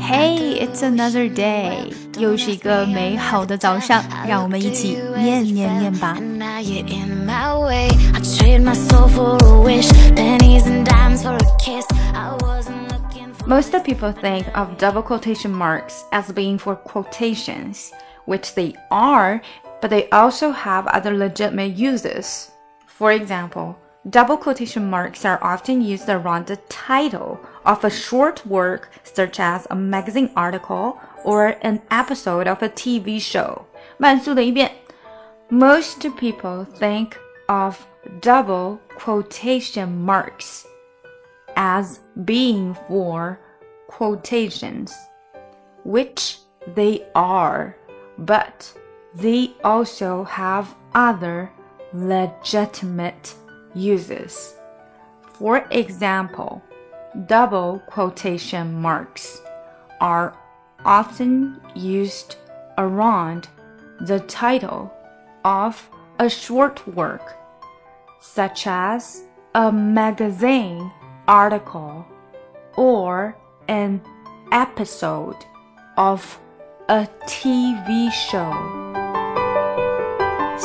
Hey, it's another day，又是一个美好的早上，让我们一起念念念吧。Most people think of double quotation marks as being for quotations, which they are, but they also have other legitimate uses. For example, double quotation marks are often used around the title of a short work, such as a magazine article or an episode of a TV show. Most people think of double quotation marks as being for quotations, which they are, but they also have other legitimate uses. For example, double quotation marks are often used around the title of a short work, such as a magazine article or an episode of a TV show。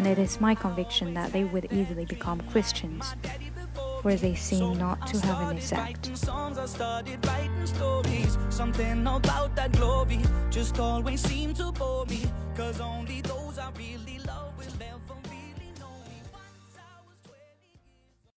And it is my conviction that they would easily become Christians, where they seem not to have an effect.